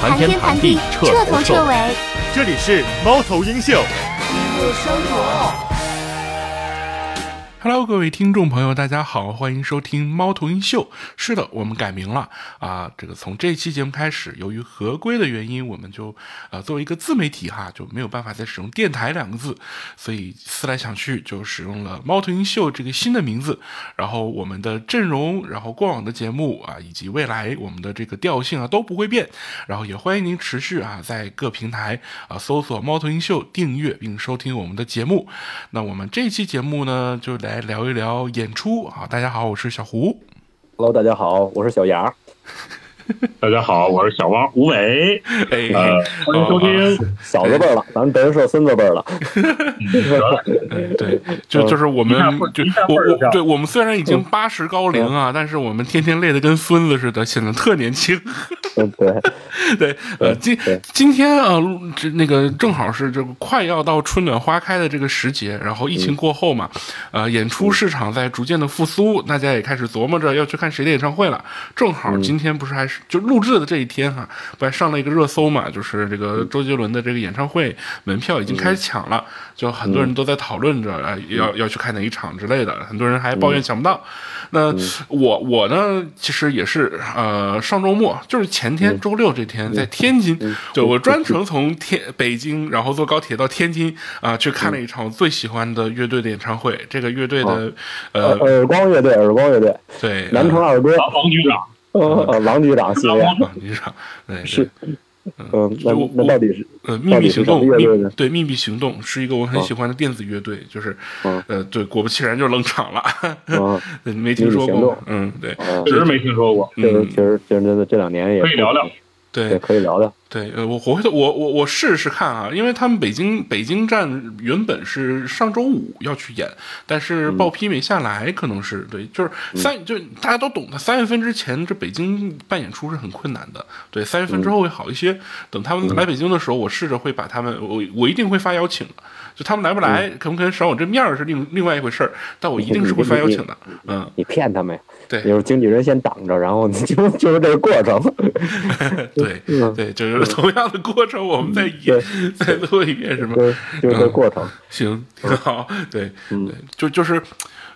谈天谈地彻头彻尾。这里是猫头鹰秀。一路生活。Hello，各位听众朋友，大家好，欢迎收听猫头鹰秀。是的，我们改名了啊！这个从这期节目开始，由于合规的原因，我们就呃作为一个自媒体哈，就没有办法再使用“电台”两个字，所以思来想去就使用了“猫头鹰秀”这个新的名字。然后我们的阵容，然后过往的节目啊，以及未来我们的这个调性啊都不会变。然后也欢迎您持续啊在各平台啊搜索“猫头鹰秀”订阅并收听我们的节目。那我们这期节目呢，就来。来聊一聊演出啊！大家好，我是小胡。Hello，大家好，我是小杨。大家好，我是小汪吴伟。哎，欢迎收听小子辈儿了，咱们德云社孙子辈儿了。对，就就是我们，就我我，对我们虽然已经八十高龄啊，但是我们天天累得跟孙子似的，显得特年轻。对。对，呃，今今天啊，这那个正好是这个快要到春暖花开的这个时节，然后疫情过后嘛，呃，演出市场在逐渐的复苏，大家也开始琢磨着要去看谁的演唱会了。正好今天不是还是就录制的这一天哈，不还上了一个热搜嘛，就是这个周杰伦的这个演唱会门票已经开始抢了，就很多人都在讨论着啊，要要去看哪一场之类的，很多人还抱怨抢不到。那我我呢，其实也是呃，上周末就是前。前天周六这天在天津，就我专程从天北京，然后坐高铁到天津啊，去看了一场我最喜欢的乐队的演唱会。这个乐队的呃，耳光乐队，耳光乐队，对，南城二哥，王局长，呃，王局长系列，狼局长，对，是。嗯，那那到底是呃秘密行动？对，秘密行动是一个我很喜欢的电子乐队，就是呃，对，果不其然就冷场了，没听说过，嗯，对，确实没听说过，这个其实其实真的这两年也可以聊聊。对，可以聊聊。对，呃，我我我我我试试看啊，因为他们北京北京站原本是上周五要去演，但是报批没下来，可能是对，就是三，就大家都懂的，三月份之前这北京办演出是很困难的，对，三月份之后会好一些。等他们来北京的时候，我试着会把他们，我我一定会发邀请的。就他们来不来，可不可以赏我这面儿是另另外一回事儿，但我一定是会发邀请的。嗯，你骗他们呀？对，有经纪人先挡着，然后 就就是这个过程。对，对，就是同样的过程，我们再演再做一遍，是吗？就是这过程。行，挺好。对，对，就就是，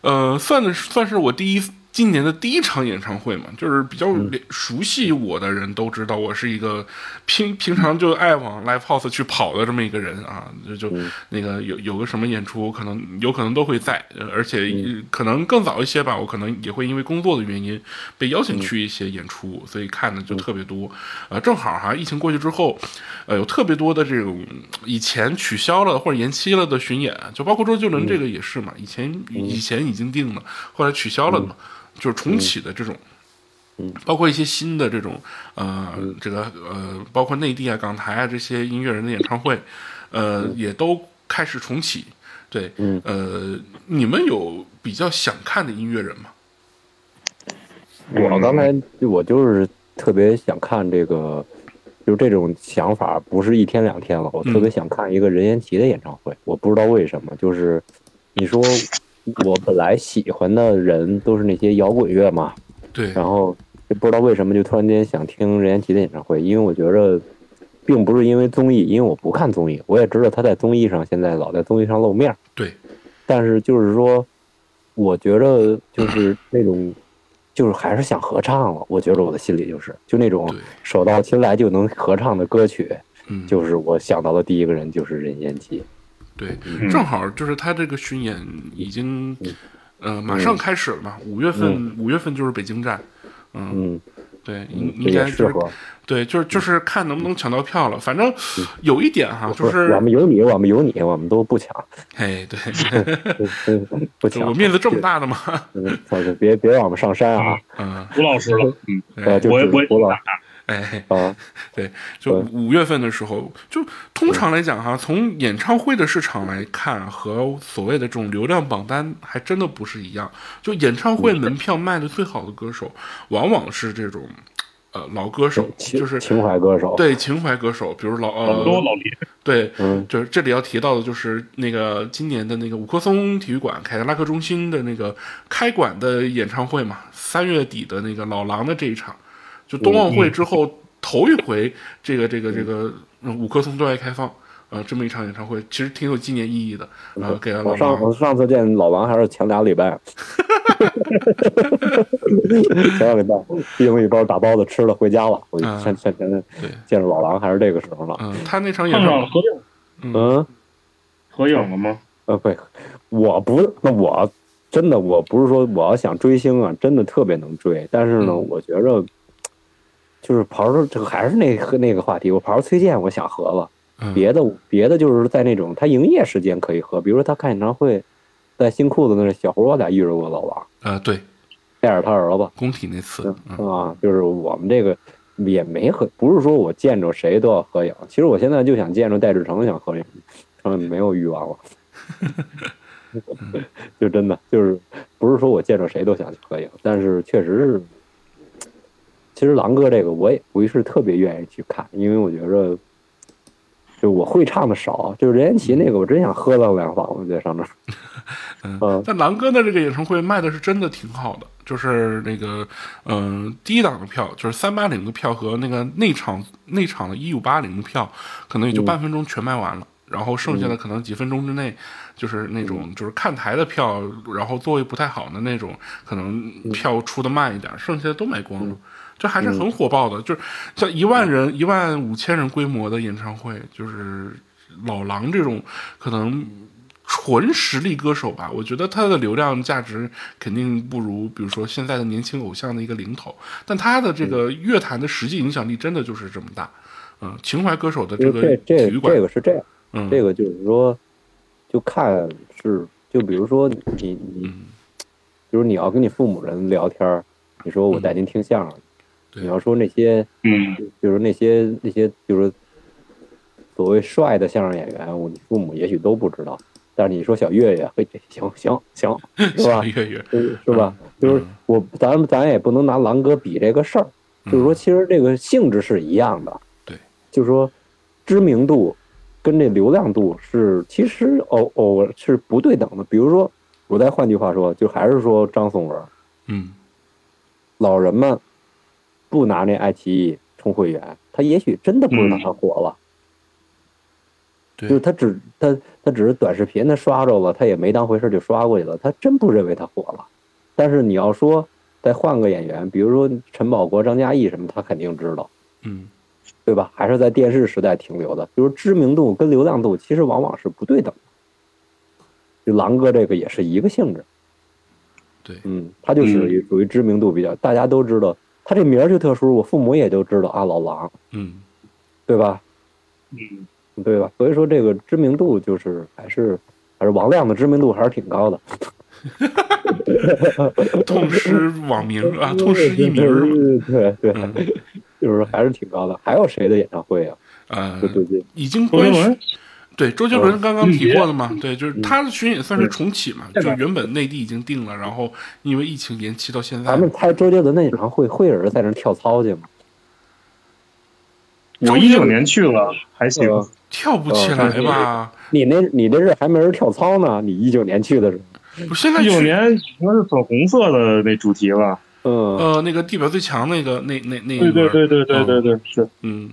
呃，算的算是我第一。今年的第一场演唱会嘛，就是比较熟悉我的人都知道，我是一个平平常就爱往 live house 去跑的这么一个人啊，就就那个有有个什么演出，可能有可能都会在，而且可能更早一些吧，我可能也会因为工作的原因被邀请去一些演出，所以看的就特别多。呃，正好哈，疫情过去之后，呃，有特别多的这种以前取消了或者延期了的巡演，就包括周杰伦这个也是嘛，以前以前已经定了，后来取消了的嘛。就是重启的这种，嗯，包括一些新的这种，呃，这个呃，包括内地啊、港台啊这些音乐人的演唱会，呃，也都开始重启。对，呃，你们有比较想看的音乐人吗？我刚才我就是特别想看这个，就这种想法不是一天两天了。我特别想看一个任贤齐的演唱会，我不知道为什么，就是你说。我本来喜欢的人都是那些摇滚乐嘛，对，然后就不知道为什么就突然间想听任贤齐的演唱会，因为我觉着，并不是因为综艺，因为我不看综艺，我也知道他在综艺上现在老在综艺上露面，对，但是就是说，我觉着就是那种，就是还是想合唱了，我觉着我的心里就是，就那种手到擒来就能合唱的歌曲，嗯，就是我想到的第一个人就是任贤齐。对，正好就是他这个巡演已经，呃，马上开始了嘛。五月份，五月份就是北京站，嗯，对，应应该是，对，就是就是看能不能抢到票了。反正有一点哈，就是我们有你，我们有你，我们都不抢。哎，对，不抢，我面子这么大的吗？别别让我们上山啊！嗯，胡老师了，嗯，我我胡老。哎啊，对，就五月份的时候，就通常来讲哈，从演唱会的市场来看，和所谓的这种流量榜单还真的不是一样。就演唱会门票卖的最好的歌手，往往是这种呃老歌手，就是情怀歌手。对，情怀歌手，比如老呃多老李。对，就是这里要提到的，就是那个今年的那个五棵松体育馆凯迪拉克中心的那个开馆的演唱会嘛，三月底的那个老狼的这一场。就冬奥会之后，头一回这个这个这个五棵松对外开放。呃，这么一场演唱会其实挺有纪念意义的，呃，给了老我上我。上次见老王还是前俩礼拜，前俩礼拜订了一包打包子吃了回家了。我嗯前前前对，见着老王还是这个时候了。嗯，他那场演唱会，碰上合影嗯，合影了吗？呃，不，我不，那我真的我不是说我要想追星啊，真的特别能追，但是呢，嗯我觉着就是刨出这个还是那个那个话题，我刨出崔健，我想合了。嗯，别的别的就是在那种他营业时间可以喝，比如说他看演唱会，在新裤子那小胡我俩遇着过老王，啊，对，带着他儿子，工体那次，嗯啊，就是我们这个也没合，不是说我见着谁都要合影，其实我现在就想见着戴志诚想合影，他们，没有欲望了 就真的就是不是说我见着谁都想去合影，但是确实是，其实狼哥这个我也不是特别愿意去看，因为我觉着。就我会唱的少，就是任贤齐那个，我真想喝到两嗓子在上面。嗯嗯，但狼哥的这个演唱会卖的是真的挺好的，就是那个，嗯、第一档的票就是三八零的票和那个内场内场的一五八零的票，可能也就半分钟全卖完了。然后剩下的可能几分钟之内，就是那种就是看台的票，然后座位不太好的那种，可能票出的慢一点，剩下的都卖光了。这还是很火爆的，就是像一万人、一万五千人规模的演唱会，就是老狼这种可能纯实力歌手吧，我觉得他的流量价值肯定不如，比如说现在的年轻偶像的一个零头，但他的这个乐坛的实际影响力真的就是这么大。嗯，情怀歌手的这个体育馆，这个是这样。嗯，这个就是说，就看是，就比如说你你，嗯。比如你要跟你父母人聊天儿，你说我带您听相声，嗯你要说那些，嗯，比如那些那些，就是所谓帅的相声演员，我你父母也许都不知道，但是你说小岳岳，嘿，行行行，是吧小？月月，是是吧？嗯？就是我咱咱也不能拿狼哥比这个事儿，就是说其实这个性质是一样的，对，就是说知名度跟这流量度是其实偶偶是不对等的。比如说，我再换句话说，就还是说张颂文，嗯老人们不拿那爱奇艺充会员，他也许真的不知道他火了，对就是他只他他只是短视频他刷着了，他也没当回事就刷过去了，他真不认为他火了。但是你要说再换个演员，比如说陈宝国、张嘉译什么，他肯定知道。嗯对吧？还是在电视时代停留的，就是知名度跟流量度其实往往是不对等的。就狼哥这个也是一个性质，对，嗯，他就属于属于知名度比较，大家都知道，他这名儿就特殊，我父母也都知道啊，老狼，嗯对吧？嗯，对吧？所以说这个知名度就是还是还是王亮的知名度还是挺高的，痛失网名啊，痛失艺名对对，嗯 就是还是挺高的。还有谁的演唱会啊？呃就，最近已经周杰伦。对，周杰伦刚刚提过的嘛，对，嗯就是他的巡演算是重启嘛，就原本内地已经定了，然后因为疫情延期到现在咱。们猜周杰伦的演唱会会有人在那跳操去吗？我一九年去了，还行。呃跳不起来吧？你那你那是还没人跳操呢，你一九年去的时候，不，现在一九年应该是粉红色的那主题了。嗯，呃那个地表最强那个那那那一对对对对对对对，是。嗯，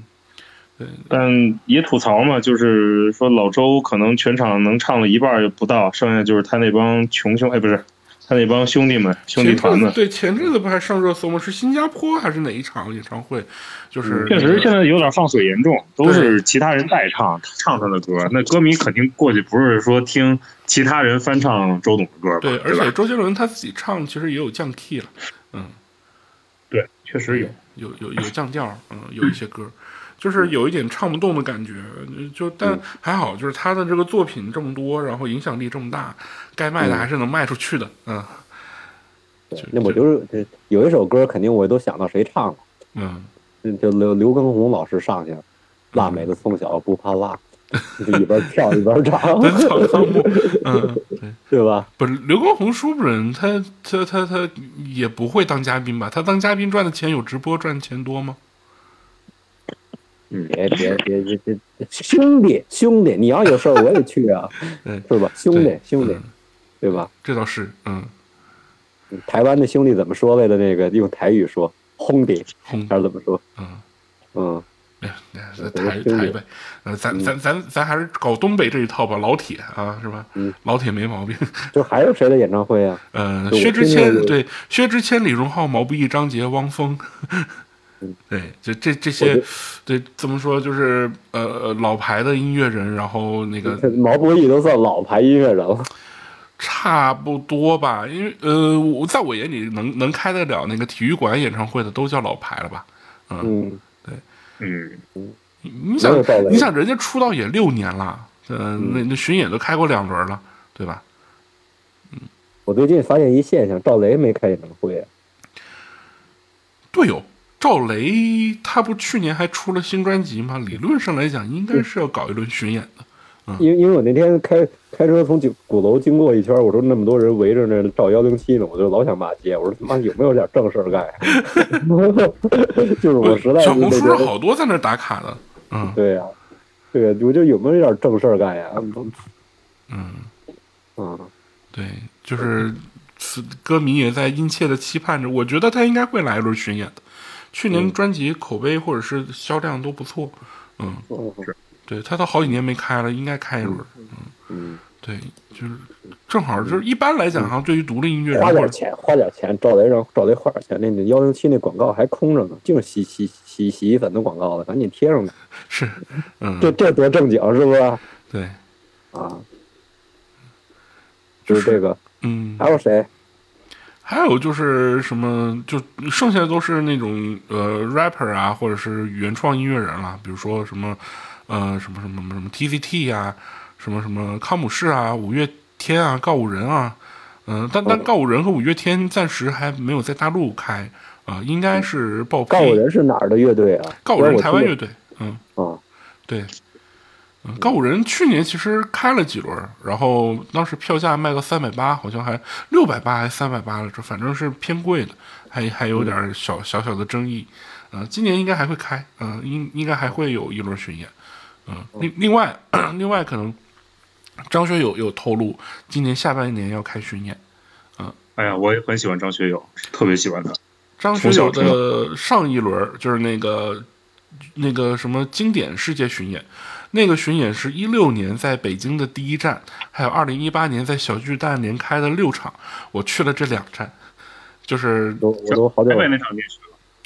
对但也吐槽嘛，就是说老周可能全场能唱了一半儿不到，剩下就是他那帮穷兄，哎，不是他那帮兄弟们、兄弟团们。对前阵子不还上热搜吗？是新加坡还是哪一场演唱会？就是确实，现在有点放水严重，都是其他人代唱，他唱他的歌，那歌迷肯定过去不是说听其他人翻唱周董的歌吧？对，而且周杰伦他自己唱其实也有降 key 了，嗯，对，确实有。有有有降调，嗯，有一些歌，就是有一点唱不动的感觉，就但还好，就是他的这个作品这么多，然后影响力这么大，该卖的还是能卖出去的，嗯那我就是有一首歌，肯定我都想到谁唱了，嗯，嗯就刘刘畊宏老师上去了，辣妹子从小不怕辣，就一边跳一边唱，本草纲目，嗯，对。对吧？不是刘畊宏说不准他他他他也不会当嘉宾吧？他当嘉宾赚的钱有直播赚的钱多吗？别别别别别，兄弟兄弟，你要有事儿我也去啊，是吧？兄弟兄弟嗯，对吧？这倒是，嗯，台湾的兄弟怎么说来的？那个用台语说“轰弟”轰还是怎么说？嗯，嗯，哎，那台台北，呃，咱咱咱咱还是搞东北这一套吧，老铁啊，是吧？嗯，老铁没毛病。就还有谁的演唱会啊？呃，薛之谦对，薛之谦、李荣浩、毛不易、张杰、汪峰，对，就这这些对，怎么说就是呃呃老牌的音乐人，然后那个 毛不易都算老牌音乐人了。差不多吧，因为呃，我在我眼里能能开得了那个体育馆演唱会的都叫老牌了吧？嗯，嗯，你想你想人家出道也六年了，呃，那那巡演都开过两轮了，对吧？嗯我最近发现一现象，赵雷没开演唱会啊。对哦，赵雷他不去年还出了新专辑吗？理论上来讲，应该是要搞一轮巡演的。因为因为我那天开开车从鼓鼓楼经过一圈，我说那么多人围着那照幺零七呢，我就老想骂街。我说他妈有没有点正事儿干？就是我实在是小红书好多在那儿打卡的，嗯对呀、对呀、我就有没有点正事儿干呀？嗯，嗯，对，就是歌迷也在殷切的期盼着，我觉得他应该会来一轮巡演的。去年专辑口碑或者是销量都不错，嗯，嗯对他都好几年没开了，应该开一轮。嗯，对，就是正好就是一般来讲哈，对于独立音乐人花点钱，花点钱，赵雷让找雷花点钱，那那幺零七那广告还空着呢，净洗洗洗洗衣粉的广告了，赶紧贴上去，是，嗯，这这多正经是不是？对，啊，就是这个，嗯，还有谁？还有就是什么，就剩下的都是那种呃 rapper 啊，或者是原创音乐人了，比如说什么呃什么什么什么什么 TCT 啊，什么什么康姆士啊，五月天啊，告五人啊，嗯、但但哦告五人和五月天暂时还没有在大陆开啊、应该是报批。告五人是哪儿的乐队啊？告五人台湾乐队，嗯，啊，对。嗯，告五人去年其实开了几轮，然后当时票价卖个三百八，好像还六百八还三百八了，这反正是偏贵的，还还有点小小小的争议。呃，今年应该还会开，嗯、应应该还会有一轮巡演。嗯、另另外 另外可能张学友有透露，今年下半年要开巡演。嗯哎呀，我也很喜欢张学友，特别喜欢他。张学友的上一轮就是那个那个什么经典世界巡演，那个巡演是一六年在北京的第一站，还有二零一八年在小巨蛋连开的六场，我去了这两站，就是都我都好久台北那场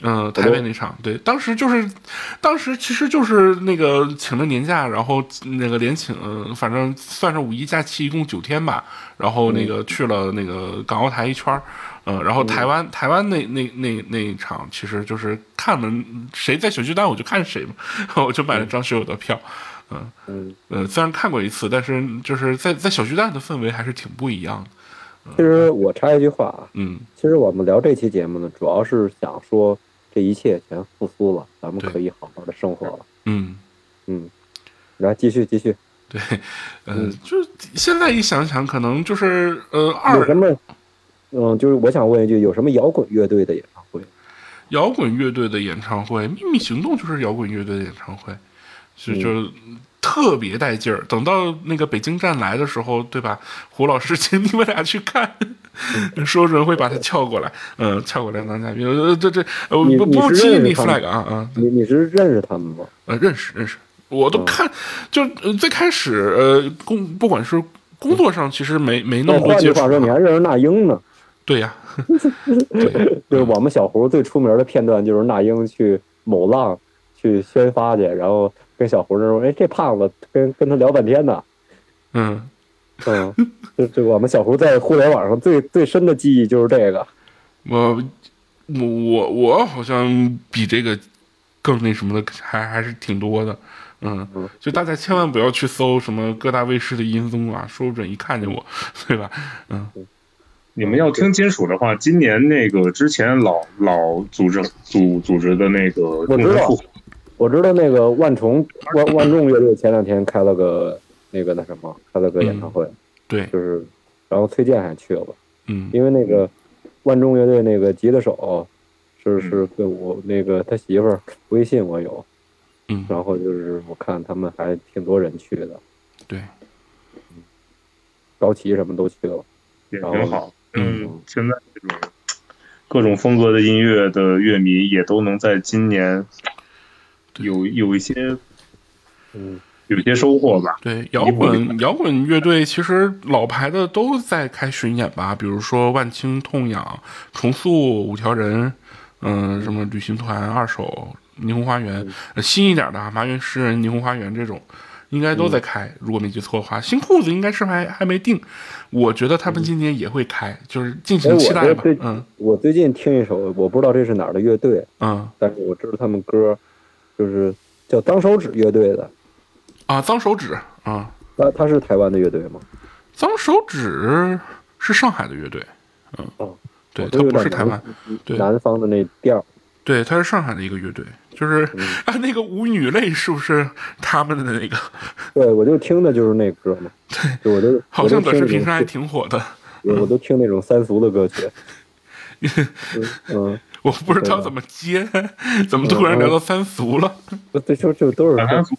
嗯，台北那场，对，当时就是，当时其实就是那个请了年假，然后那个连请，呃反正算是五一假期，一共九天吧，然后那个去了那个港澳台一圈儿，呃，然后台湾台湾那那那那一场，其实就是看了谁在小巨蛋，我就看谁嘛，我就买了张学友的票，嗯嗯，呃，虽然看过一次，但是就是在在小巨蛋的氛围还是挺不一样的，其实我插一句话啊，嗯，其实我们聊这期节目呢，主要是想说这一切全复苏了，咱们可以好好的生活了。嗯。嗯，来继续继续，对，呃，嗯就现在一想想，可能就是呃，二有什么？嗯，就是我想问一句，有什么摇滚乐队的演唱会？摇滚乐队的演唱会，《秘密行动》就是摇滚乐队的演唱会，是嗯就特别带劲儿。等到那个北京站来的时候，对吧？胡老师请你们俩去看，嗯说准会把他撬过来，嗯、撬过来当嘉宾。呃，这这呃不不激你 flag 啊啊，你你是认识他们吗？呃，认识认识，我嗯都看，就呃最开始呃工不管是工作上，其实没没那那么多接触话说，你还认识那英呢？对呀、就是我们小胡最出名的片段，就是那英去某浪去宣发去，然后跟小胡说：“哎，这胖子跟跟他聊半天呢。嗯。”嗯，就就我们小胡在互联网上最最深的记忆就是这个。我我我我好像比这个更那什么的还还是挺多的，嗯嗯，就大家千万不要去搜什么各大卫视的音综啊，说不准一看见我，对吧？嗯，你们要听金属的话，今年那个之前老老组织组组织的那个我知道复活我知道那个万重万万众乐队前两天开了个那个那什么，开了个演唱会，对，就是然后崔健还去了，嗯。因为那个万众乐队那个吉他手是是跟我那个他媳妇儿微信我有，嗯，然后就是我看他们还挺多人去的，对，高旗什么都去了。也挺好。嗯。嗯，现在这种各种风格的音乐的乐迷也都能在今年有有一些嗯，有一些收获吧。对，摇滚摇滚乐队其实老牌的都在开巡演吧，比如说万青、痛痒、重塑、五条人，嗯、什么旅行团、二手、霓虹花园，呃新一点的啊，麻园诗人、霓虹花园这种，应该都在开。如果没记错的话，新裤子应该是还还没定，我觉得他们今年也会开，就是敬哎，请期待吧。嗯我最近听一首，我不知道这是哪儿的乐队，嗯但是我知道他们歌，就是叫脏手指乐队的，啊，脏手指啊，他他是台湾的乐队吗？脏手指是上海的乐队，嗯，哦，对，我它都有点南不是台湾。对。南方的那调。儿，对，他是上海的一个乐队，就是、嗯。啊，那个舞女泪是不是他们的那个？对我就听的就是那歌嘛，对，就我就好像短视频上还挺火的，我我都听那种三俗的歌曲，嗯，我不知道怎么接，怎么突然聊到三俗了？不对，就就都是三俗。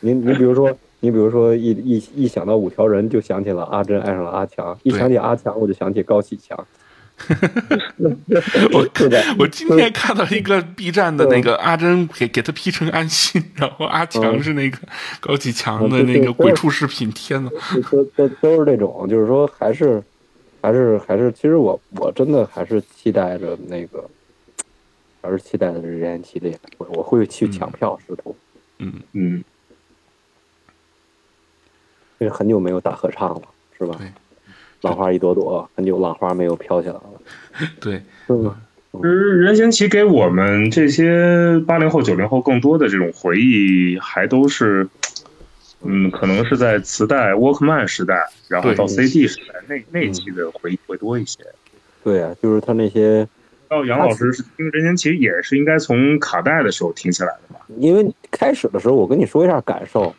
你你比如说，你比如说一一一想到五条人，就想起了阿珍爱上了阿强；一想起阿强，我就想起高启强。我 我今天看到一个 B 站的那个阿珍给给他 P 成安心，然后阿强是那个高启强的那个鬼畜视频，天呐，都都都是这种，就是说还是还是还是，其实我我真的还是期待着那个，还是期待的是任贤齐的演唱会，我会去抢票试图。嗯，嗯，因为很久没有大合唱了，是吧对？浪花一朵朵，很久浪花没有飘起来了，对，是吗？其实任贤齐给我们这些八零后、九零后更多的这种回忆，还都是，嗯，可能是在磁带、Walkman 时代，然后到 CD 时代那那期的回忆会多一些。对啊，就是他那些，到杨老师是听任贤齐也是应该从卡带的时候听起来的吧？因为开始的时候，我跟你说一下感受，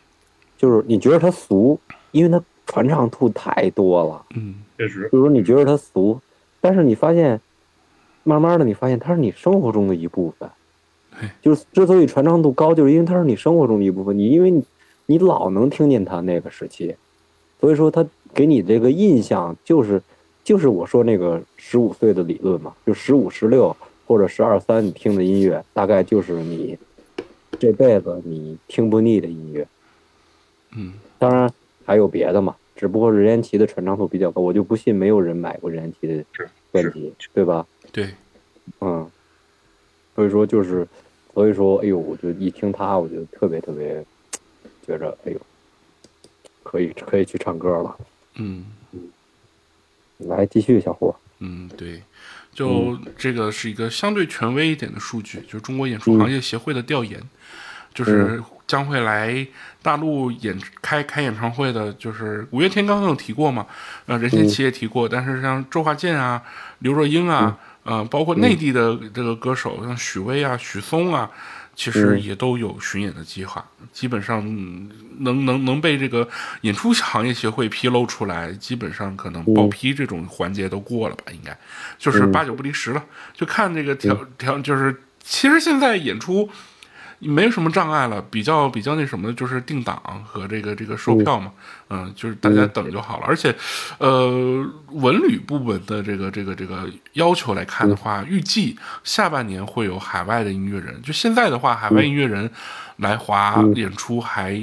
就是你觉得他俗，因为他传唱度太多了。嗯，确实，就是说你觉得它俗，但是你发现，慢慢的你发现它是你生活中的一部分对。就是之所以传唱度高，就是因为它是你生活中的一部分。你因为你你老能听见它那个时期，所以说它给你这个印象就是就是我说那个十五岁的理论嘛，就十五、十六或者十二三，你听的音乐大概就是你这辈子你听不腻的音乐。嗯，当然还有别的嘛，只不过任贤齐的传唱度比较高，我就不信没有人买过任贤齐的是专辑，对吧？对，嗯，所以说就是，所以说，哎呦，我就一听他，我就特别特别觉着，哎呦，可以可以去唱歌了。嗯。来继续，小胡。嗯，对，就这个是一个相对权威一点的数据，就是中国演出行业协会的调研，就是将会来大陆演开开演唱会的，就是五月天刚刚有提过嘛，呃，任贤齐也提过，但是像周华健啊、刘若英啊，呃，包括内地的这个歌手，像许巍啊、许嵩啊。其实也都有巡演的计划，基本上嗯能能能被这个演出行业协会披露出来，基本上可能报批这种环节都过了吧，应该。就是八九不离十了。就看这个条条，就是其实现在演出没有什么障碍了，比较比较那什么的就是定档和这个这个售票嘛，嗯，就是大家等就好了。而且，呃，文旅部门的这个这个这个要求来看的话，预计下半年会有海外的音乐人。就现在的话，海外音乐人来华演出还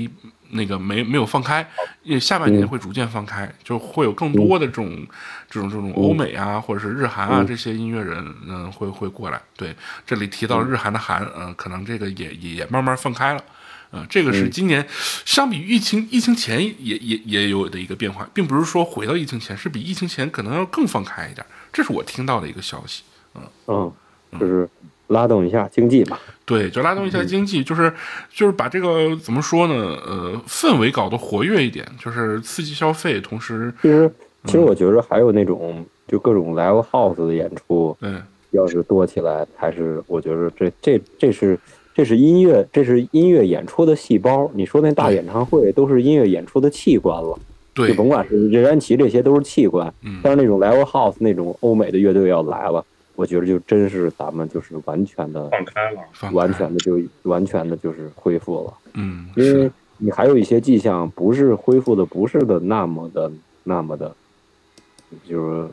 那个没没有放开，也下半年会逐渐放开，就会有更多的这种这种这种欧美啊，或者是日韩啊这些音乐人，嗯，会会过来。对，这里提到日韩的韩，嗯，可能这个也也也慢慢放开了。呃，这个是今年相比疫情疫情前也也也有的一个变化，并不是说回到疫情前，是比疫情前可能要更放开一点。这是我听到的一个消息。嗯嗯，就是拉动一下经济吧。对，就拉动一下经济，就是就是把这个怎么说呢？呃，氛围搞得活跃一点，就是刺激消费，同时，其实，其实我觉得还有那种就各种 live house 的演出，嗯，要是多起来，还是我觉得这这这是这是音乐，这是音乐演出的细胞。你说那大演唱会都是音乐演出的器官了，对就，甭管是任贤齐这些都是器官，嗯但是那种 live house 那种欧美的乐队要来了，我觉得就真是咱们就是完全的、放开了，完全的就完全的就是恢复了。嗯，因为，你还有一些迹象不是恢复的，不是的那么的那么的，就是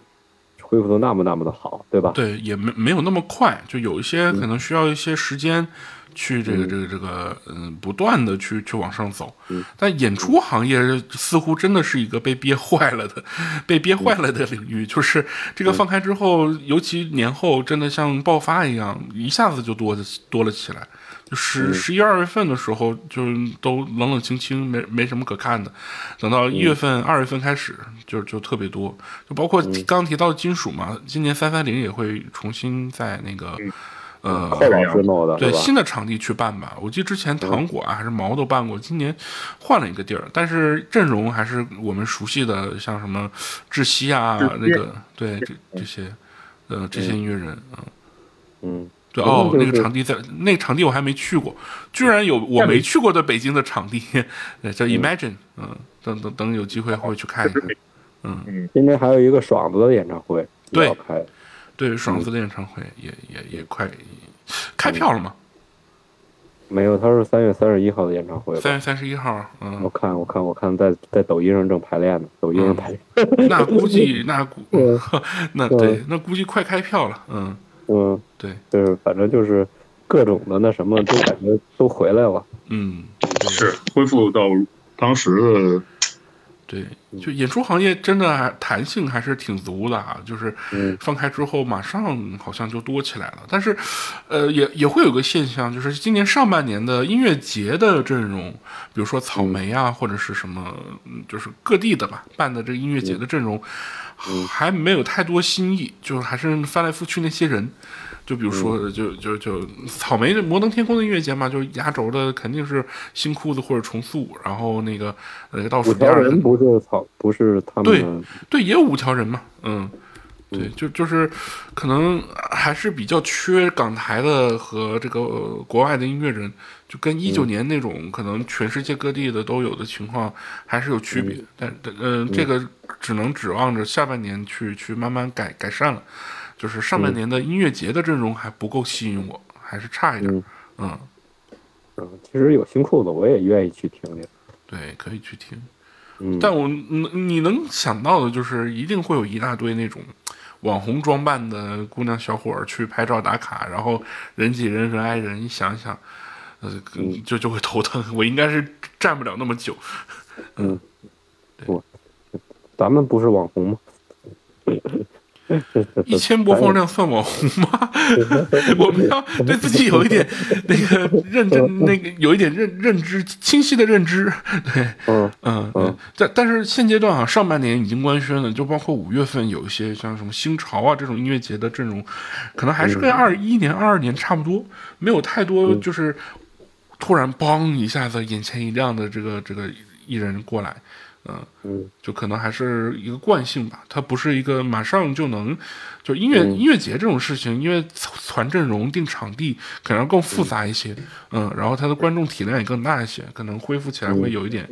恢复的那么那么的好，对吧？对，也没没有那么快，就有一些可能需要一些时间。去这个这个这个，嗯，不断的去去往上走，但演出行业似乎真的是一个被憋坏了的、被憋坏了的领域。就是这个放开之后，尤其年后，真的像爆发一样，一下子就多多了起来。就十十一二月份的时候，就都冷冷清清，没没什么可看的。等到一月份、二月份开始，就就特别多。就包括刚提到金属嘛，今年三三零也会重新在那个。呃，对新的场地去办吧。我记得之前糖果啊还是毛都办过，今年换了一个地儿，但是阵容还是我们熟悉的，像什么窒息啊，那个对这这些，呃，这些音乐人，嗯嗯，对哦，那个场地在那个场地我还没去过，居然有我没去过的北京的场地，叫 Imagine，嗯，等等等有机会会去看一看，嗯，今天还有一个爽子的演唱会对开。对，爽子的演唱会也也也快开票了吗？没有，他是三月三十一号的演唱会。三月三十一号，嗯，我看，我看，我看，在在抖音上正排练呢，抖音上排练。那估计，那估，那对，那估计快开票了，嗯嗯，对，就是反正就是各种的那什么都感觉都回来了，嗯，是恢复到当时的。对，就演出行业真的弹性还是挺足的啊，就是放开之后马上好像就多起来了。但是，呃，也也会有个现象，就是今年上半年的音乐节的阵容，比如说草莓啊，或者是什么，就是各地的吧办的这个音乐节的阵容，还没有太多新意，就还是翻来覆去那些人。就比如说，就就就草莓摩登天空的音乐节嘛，就压轴的肯定是新裤子或者重塑，然后那个那个倒数第二人不是草，不是他们对对，也有五条人嘛，嗯，对，就就是可能还是比较缺港台的和这个国外的音乐人，就跟一九年那种可能全世界各地的都有的情况还是有区别，但嗯，这个只能指望着下半年去去慢慢改改善了。就是上半年的音乐节的阵容还不够吸引我，还是差一点。嗯，嗯，其实有新裤子，我也愿意去听听。对，可以去听。嗯，但我你能想到的，就是一定会有一大堆那种网红装扮的姑娘小伙儿去拍照打卡，然后人挤人，人挨人。你想想，呃，就就会头疼。我应该是站不了那么久。嗯，对，咱们不是网红吗？一千播放量算网红吗？我们要对自己有一点 那个认真，那个有一点认认知清晰的认知。对，嗯嗯嗯。但但是现阶段啊，上半年已经官宣了，就包括五月份有一些像什么新潮啊这种音乐节的阵容，可能还是跟二一年、二二年差不多，没有太多就是突然嘣一下子眼前一亮的这个这个艺人过来。嗯。嗯，就可能还是一个惯性吧，它不是一个马上就能，就音乐音乐节这种事情，因为传阵容、定场地可能更复杂一些，嗯，然后它的观众体量也更大一些，可能恢复起来会有一点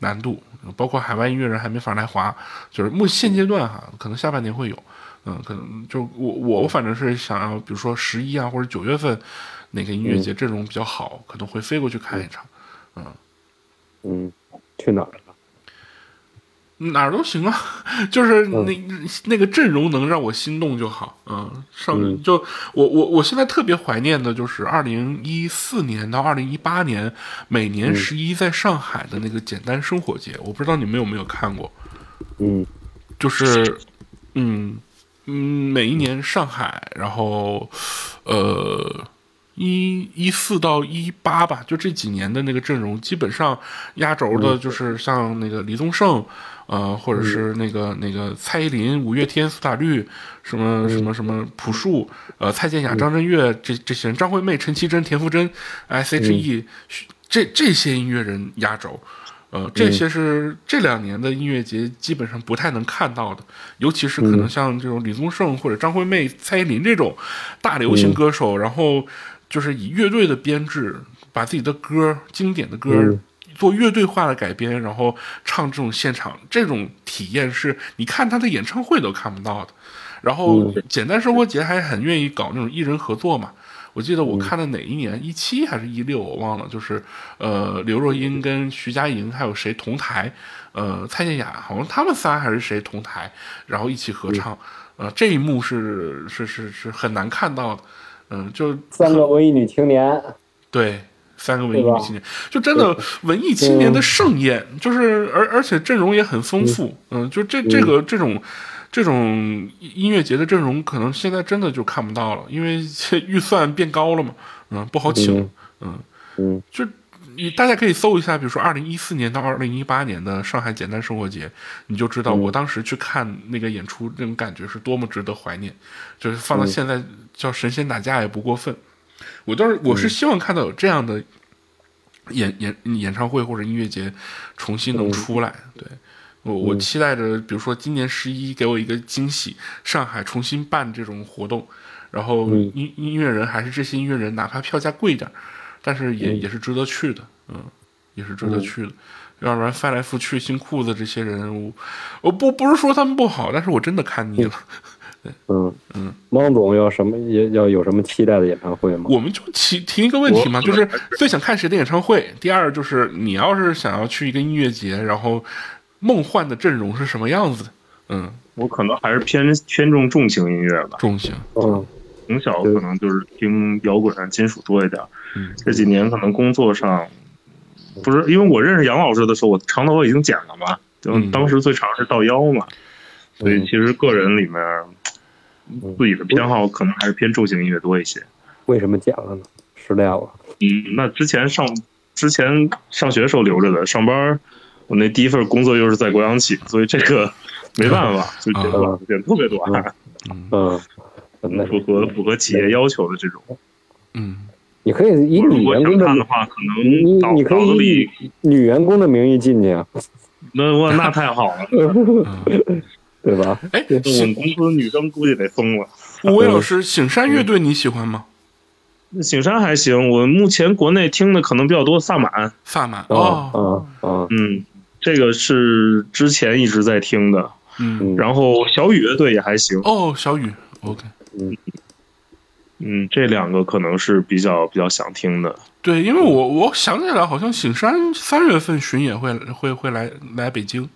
难度，包括海外音乐人还没法来华，就是目现阶段哈，可能下半年会有，嗯，可能就我我反正是想要，比如说十一啊或者九月份哪个音乐节阵容比较好，可能会飞过去看一场，嗯。嗯，去哪儿？哪儿都行啊，就是那那个阵容能让我心动就好。嗯，上就我我我现在特别怀念的就是二零一四年到二零一八年每年十一在上海的那个简单生活节，我不知道你们有没有看过。嗯，就是嗯嗯，每一年上海，然后呃一一四到一八吧，就这几年的那个阵容，基本上压轴的就是像那个李宗盛。呃，或者是那个那个蔡依林、五月天、苏打绿，什么什么什么朴树，呃，蔡健雅、张震岳这这些人，张惠妹、陈绮贞、田馥甄，S.H.E，这这些音乐人压轴，呃，这些是这两年的音乐节基本上不太能看到的，尤其是可能像这种李宗盛或者张惠妹、蔡依林这种大流行歌手，然后就是以乐队的编制把自己的歌、经典的歌。做乐队化的改编，然后唱这种现场，这种体验是你看他的演唱会都看不到的。然后简单生活节还很愿意搞那种艺人合作嘛。我记得我看的哪一年，一七还是一六，我忘了，就是呃，刘若英跟徐佳莹还有谁同台，呃，蔡健雅好像他们仨还是谁同台，然后一起合唱，呃，这一幕是是是是很难看到的，嗯、就三个文艺女青年，对，三个文艺女青年，就真的文艺青年的盛宴，就是而而且阵容也很丰富，嗯，就这这个这种这种音乐节的阵容，可能现在真的就看不到了，因为这预算变高了嘛，嗯，不好请，嗯，嗯。就你大家可以搜一下，比如说二零一四年到二零一八年的上海简单生活节，你就知道我当时去看那个演出，那种感觉是多么值得怀念。就是放到现在叫神仙打架也不过分。我倒是我是希望看到有这样的演演演唱会或者音乐节重新能出来。对。我我期待着，比如说今年十一给我一个惊喜，上海重新办这种活动，然后音音乐人还是这些音乐人，哪怕票价贵一点，但是也、也是值得去的，嗯，也是值得去的。要不然翻来覆去，新裤子这些人，我我不不是说他们不好，但是我真的看腻了。嗯嗯，汪总要什么也要有什么期待的演唱会吗？我们就提提一个问题嘛，就是最想看谁的演唱会。第二就是你要是想要去一个音乐节，然后梦幻的阵容是什么样子的？嗯，我可能还是偏偏重重型音乐吧，重型。嗯从小可能就是听摇滚啊、金属多一点。嗯，这几年可能工作上不是因为我认识杨老师的时候，我长头发已经剪了嘛，就嗯当时最长是到腰嘛，所以其实个人里面自己的偏好可能还是偏重型音乐多一些。为什么剪了呢？失恋了。嗯，那之前上之前上学时候留着的，上班我那第一份工作又是在国央企，所以这个 没办法，就剪短，剪特别短，嗯，那符合符合企业要求的这种。嗯，你可以以女员工的想看的话，可能你你可以以女员工的名义进去啊，那我那太好了，对吧？哎，我们公司女生估计得疯了。吴伟老师，醒山乐队你喜欢吗？醒山还行，我目前国内听的可能比较多萨满，萨满啊哦，啊啊！嗯，这个是之前一直在听的。嗯，然后小雨乐队也还行，哦，小雨，OK，嗯，这两个可能是比较比较想听的。对，因为我我想起来，好像醒山三月份巡演会会会来来北京，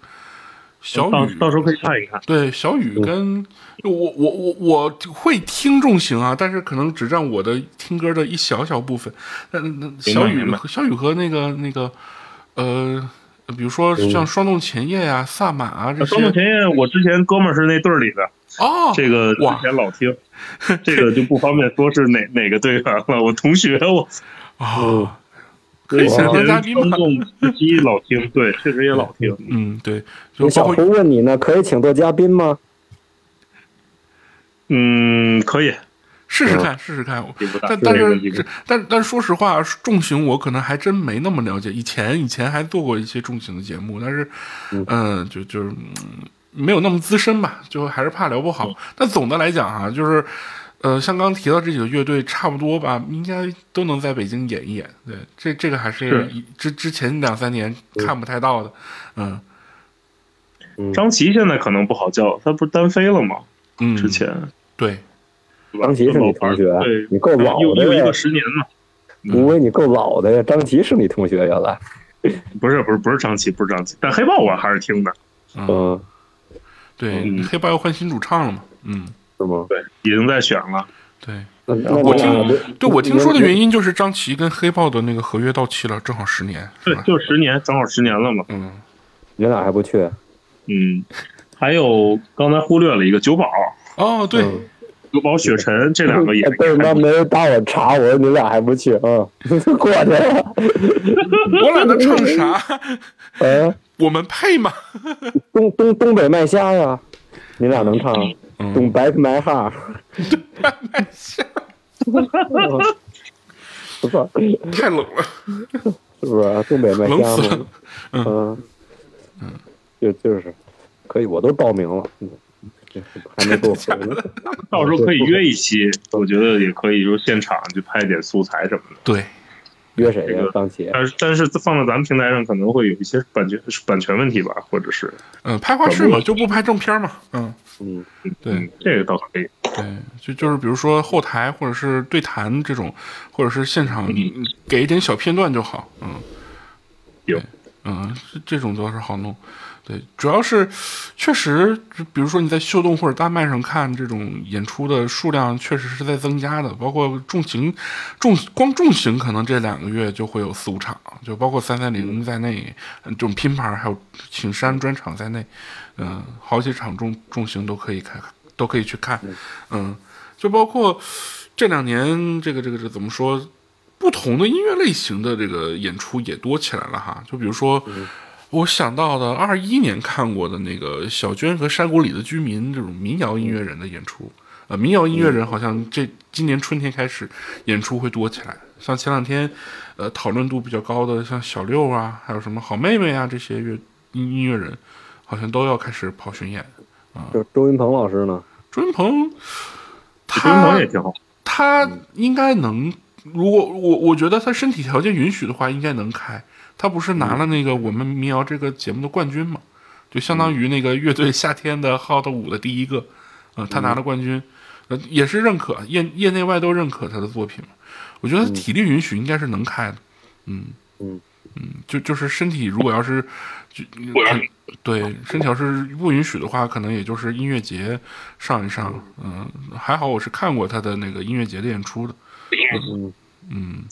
小雨到到时候可以看一看。对，小雨跟我我我我会听众型啊，但是可能只占我的听歌的一小小部分。那那小雨小雨和那个那个呃，比如说像双动前夜呀、萨满啊这些双动前夜，我之前哥们儿是那队里的，哦，这个之哇前老听，这个就不方便说是哪哪个队员了。我同学，我哦，可以请之当嘉宾吗？前动司机老听，对，确实也老听。嗯，对，就小括胡问你呢，可以请做嘉宾吗？嗯，可以，试试看，试试看。但但是但但说实话，重型我可能还真没那么了解。以前以前还做过一些重型的节目，但是嗯，就就是嗯没有那么资深吧，就还是怕聊不好。但总的来讲哈、就是呃，像刚提到这几个乐队，差不多吧，应该都能在北京演一演。对，这这个还是之之前两三年看不太到的。嗯张琪现在可能不好叫，他不是单飞了吗？嗯，之前对，张琪是你同学对，你够老又又一个十年嘛。吴威，你够老的呀！张琪是你同学，原来。不是不是不是张琪，不是张琪，但黑豹我还是听的。嗯，嗯，对，嗯黑豹又换新主唱了嘛？嗯，是吗？对，已经在选了。对。我听对我听说的原因就是张琪跟黑豹的那个合约到期了，正好十年，是吧，？对就十年，正好十年了嘛。嗯，你俩还不去？嗯，还有刚才忽略了一个九保，哦，对，嗯九保雪晨这两个也哎 对，妈没人打我茬，我说你俩还不去啊？过去了。我俩能唱啥？嗯，我们配吗？东东东北麦虾呀，你俩能唱？嗯东北麦哈，不错，太冷了，是不是？东北麦冷虾嘛死了。。嗯嗯，就就是可以，我都报名了，还没给我回呢。到时候可以约一期，我觉得也可以，就现场去拍点素材什么的。对，约谁呀这个？张琪？但是但是放在咱们平台上可能会有一些版权版权问题吧，或者是嗯，拍花絮嘛，就不拍正片嘛。嗯，嗯，对嗯，这个倒可以。对，就就是比如说后台或者是对谈这种，或者是现场给一点小片段就好，嗯，有，嗯，这种倒是好弄。对，主要是确实，比如说你在秀动或者大麦上看这种演出的数量，确实是在增加的。包括重型，重光重型可能这两个月就会有四五场，就包括三三零在内，这种拼盘还有请山专场在内，嗯，好几场重重型都可以看，都可以去看，嗯，就包括这两年这个这个这怎么说，不同的音乐类型的这个演出也多起来了哈，就比如说。我想到的二一年看过的那个小娟和山谷里的居民这种民谣音乐人的演出，呃，民谣音乐人好像这今年春天开始演出会多起来。像前两天，呃，讨论度比较高的像小六啊，还有什么好妹妹啊这些乐音音乐人，好像都要开始跑巡演啊。就周云鹏老师呢？周云鹏，周云鹏也挺好。他应该能，如果我我觉得他身体条件允许的话，应该能开。他不是拿了那个我们民谣这个节目的冠军嘛？就相当于那个乐队夏天的 Hot 五的第一个，呃，他拿了冠军，呃，也是认可，业业内外都认可他的作品嘛。我觉得体力允许应该是能开的，嗯嗯嗯，就就是身体如果要是就对身体要是不允许的话，可能也就是音乐节上一上，嗯，还好我是看过他的那个音乐节的演出的，嗯嗯。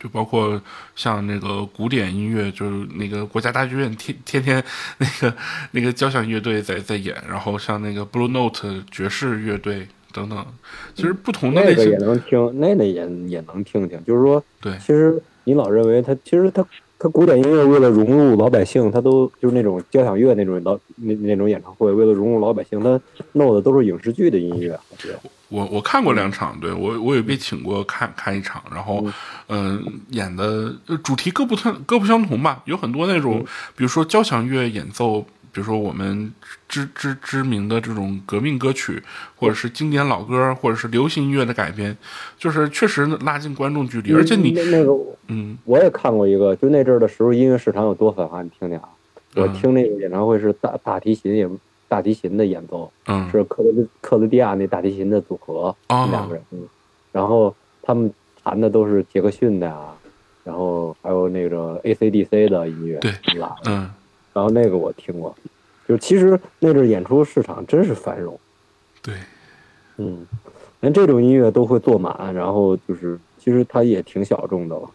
就包括像那个古典音乐，就是那个国家大剧院天天天那个那个交响乐队在在演，然后像那个 Blue Note 爵士乐队等等，其实不同的那个也能听，那个也也能听听。就是说，对，其实你老认为他其实他他古典音乐为了融入老百姓，他都就是那种交响乐那种老那那种演唱会，为了融入老百姓，他弄的都是影视剧的音乐。我我看过两场，对我我也被请过看看一场，然后，嗯，演的主题各不相各不相同吧，有很多那种，比如说交响乐演奏，比如说我们知知知名的这种革命歌曲，或者是经典老歌，或者是流行音乐的改编，就是确实拉近观众距离，而且你那个，嗯，我也看过一个，就那阵儿的时候，音乐市场有多繁华，你听听啊，我听那个演唱会是大大提琴也。大提琴的演奏，嗯，是克罗克罗地亚那大提琴的组合，两个人，然后他们弹的都是杰克逊的啊，然后还有那个 AC/DC 的音乐，对，嗯，然后那个我听过，就其实那阵演出市场真是繁荣，对，嗯，连这种音乐都会坐满，然后就是其实它也挺小众的了，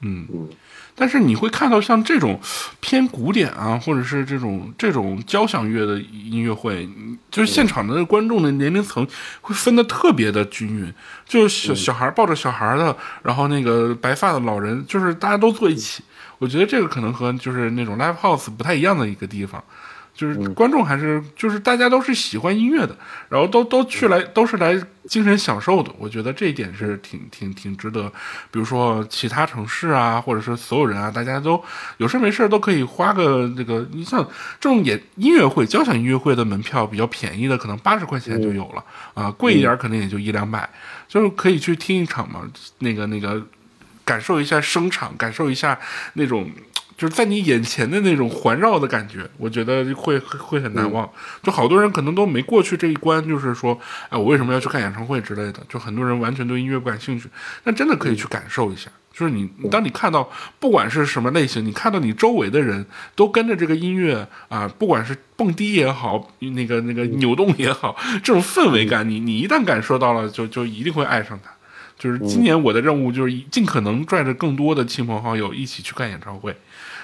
嗯嗯。但是你会看到像这种偏古典啊，或者是这种这种交响乐的音乐会，就是现场的观众的年龄层会分的特别的均匀，就是小小孩抱着小孩的，然后那个白发的老人，就是大家都坐一起。我觉得这个可能和就是那种 live house 不太一样的一个地方。就是观众还是就是大家都是喜欢音乐的，然后都都去来都是来精神享受的。我觉得这一点是挺挺挺值得。比如说其他城市啊，或者是所有人啊，大家都有事没事都可以花个这个。你像这种演音乐会、交响音乐会的门票比较便宜的，可能八十块钱就有了啊，贵一点可能也就一两百，就是可以去听一场嘛。那个那个感受一下声场，感受一下那种。就是在你眼前的那种环绕的感觉，我觉得会会很难忘。就好多人可能都没过去这一关，就是说，哎，我为什么要去看演唱会之类的？就很多人完全对音乐不感兴趣，但真的可以去感受一下。就是你，当你看到不管是什么类型，你看到你周围的人都跟着这个音乐啊，不管是蹦迪也好，那个那个扭动也好，这种氛围感，你你一旦感受到了，就就一定会爱上它。就是今年我的任务就是尽可能拽着更多的亲朋好友一起去看演唱会。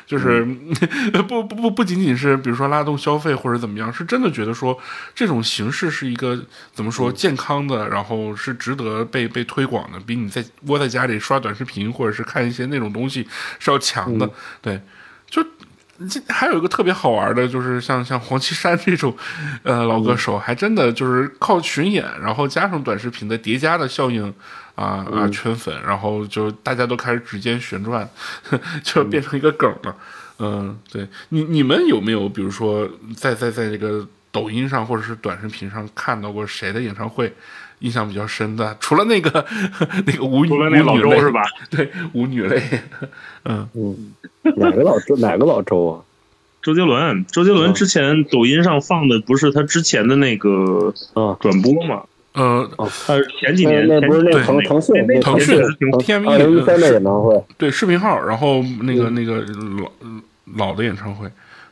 就是 不不不不仅仅是比如说拉动消费或者怎么样，是真的觉得说这种形式是一个怎么说健康的，然后是值得被被推广的，比你在窝在家里刷短视频或者是看一些那种东西是要强的。对，就这还有一个特别好玩的，就是像像黄绮珊这种呃老歌手，还真的就是靠巡演，然后加上短视频的叠加的效应。啊啊！圈粉，然后就大家都开始指尖旋转，就变成一个梗了。嗯，对你你们有没有比如说在在在这个抖音上或者是短视频上看到过谁的演唱会印象比较深的？除了那个 那个舞女老周是吧？对，舞女类。嗯嗯，哪个老周？哪个老周啊？周杰伦，周杰伦之前抖音上放的不是他之前的那个啊转播吗？呃，他是前几年那那不是那腾腾讯腾讯那挺 TME 二零一三的演唱会，对视频号，然后那个那个老老的演唱会，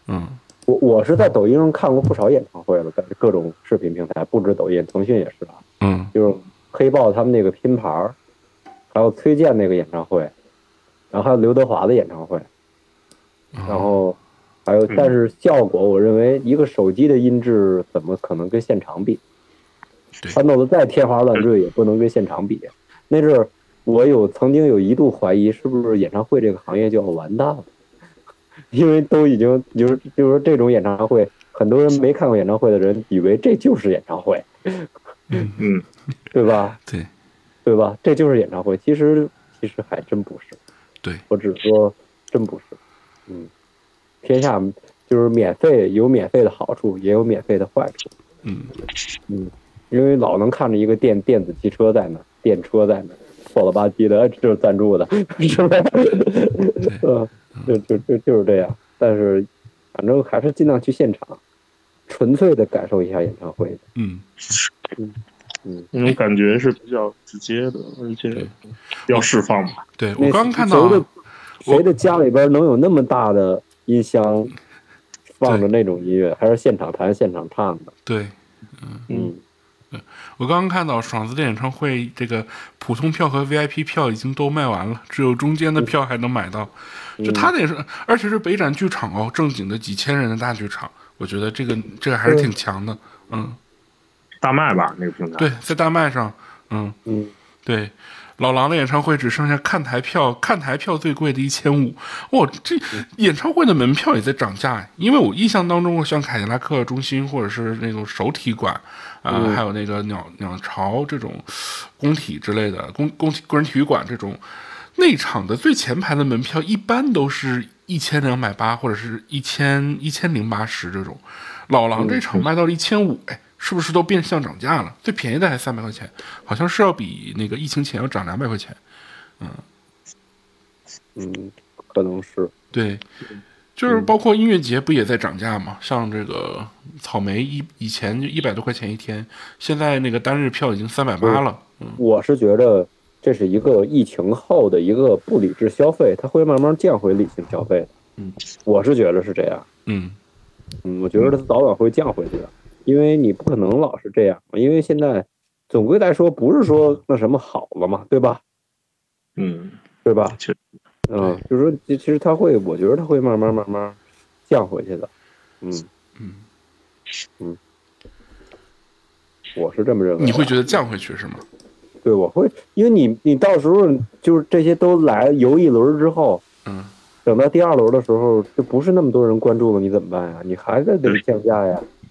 嗯我我是在抖音上看过不少演唱会了，在各种视频平台，不止抖音，腾讯也是啊。嗯就是黑豹他们那个拼盘儿，还有崔健那个演唱会，然后还有刘德华的演唱会，然后还有，但是效果，我认为一个手机的音质怎么可能跟现场比？对他弄得再天花乱坠，也不能跟现场比。那阵儿我有曾经有一度怀疑，是不是演唱会这个行业就要完蛋了？因为都已经就是就是说这种演唱会，很多人没看过演唱会的人以为这就是演唱会，嗯，对吧？对对吧？这就是演唱会，其实其实还真不是。对，我只说真不是。嗯，天下就是免费有免费的好处，也有免费的坏处。嗯嗯，因为老能看着一个电电子汽车在那儿，电车在那儿，错了吧唧的，就是赞助的，是吧？嗯，就就就就是这样。但是，反正还是尽量去现场，纯粹的感受一下演唱会。嗯，嗯，嗯那种感觉是比较直接的，而且对比较释放吧。对我刚刚看到谁的谁的家里边能有那么大的音箱放着那种音乐，还是现场弹现场唱的？对。嗯，我刚刚看到爽子的演唱会，这个普通票和 VIP 票已经都卖完了，只有中间的票还能买到。就他那是，而且是北展剧场哦，正经的几千人的大剧场，我觉得这个这个还是挺强的。嗯，大麦吧，那个平台。对，在大麦上，嗯嗯，对。老狼的演唱会只剩下看台票，看台票最贵的一千五。哇，这演唱会的门票也在涨价。因为我印象当中，像凯迪拉克中心或者是那种首体馆啊、还有那个鸟鸟巢这种工体之类的工工体工人体育馆这种内场的最前排的门票，一般都是一千两百八或者是一千一千零八十这种。老狼这场卖到了一千五，哎。是不是都变相涨价了？最便宜的还三百块钱，好像是要比那个疫情前要涨两百块钱。嗯，嗯可能是。对，就是包括音乐节不也在涨价吗？像这个草莓一以前就一百多块钱一天，现在那个单日票已经三百八了。嗯，我是觉得这是一个疫情后的一个不理智消费，它会慢慢降回理性消费的。嗯，我是觉得是这样。嗯嗯，我觉得它早晚会降回去的，因为你不可能老是这样，因为现在总归来说不是说那什么好了嘛，对吧？嗯，对吧？确嗯，就是说，其其实它会，我觉得它会慢慢慢慢降回去的。嗯嗯，嗯，我是这么认为。你会觉得降回去是吗？对，我会，因为你你到时候就是这些都来游一轮之后，嗯，等到第二轮的时候，就不是那么多人关注了，你怎么办呀？你还得得降价呀，嗯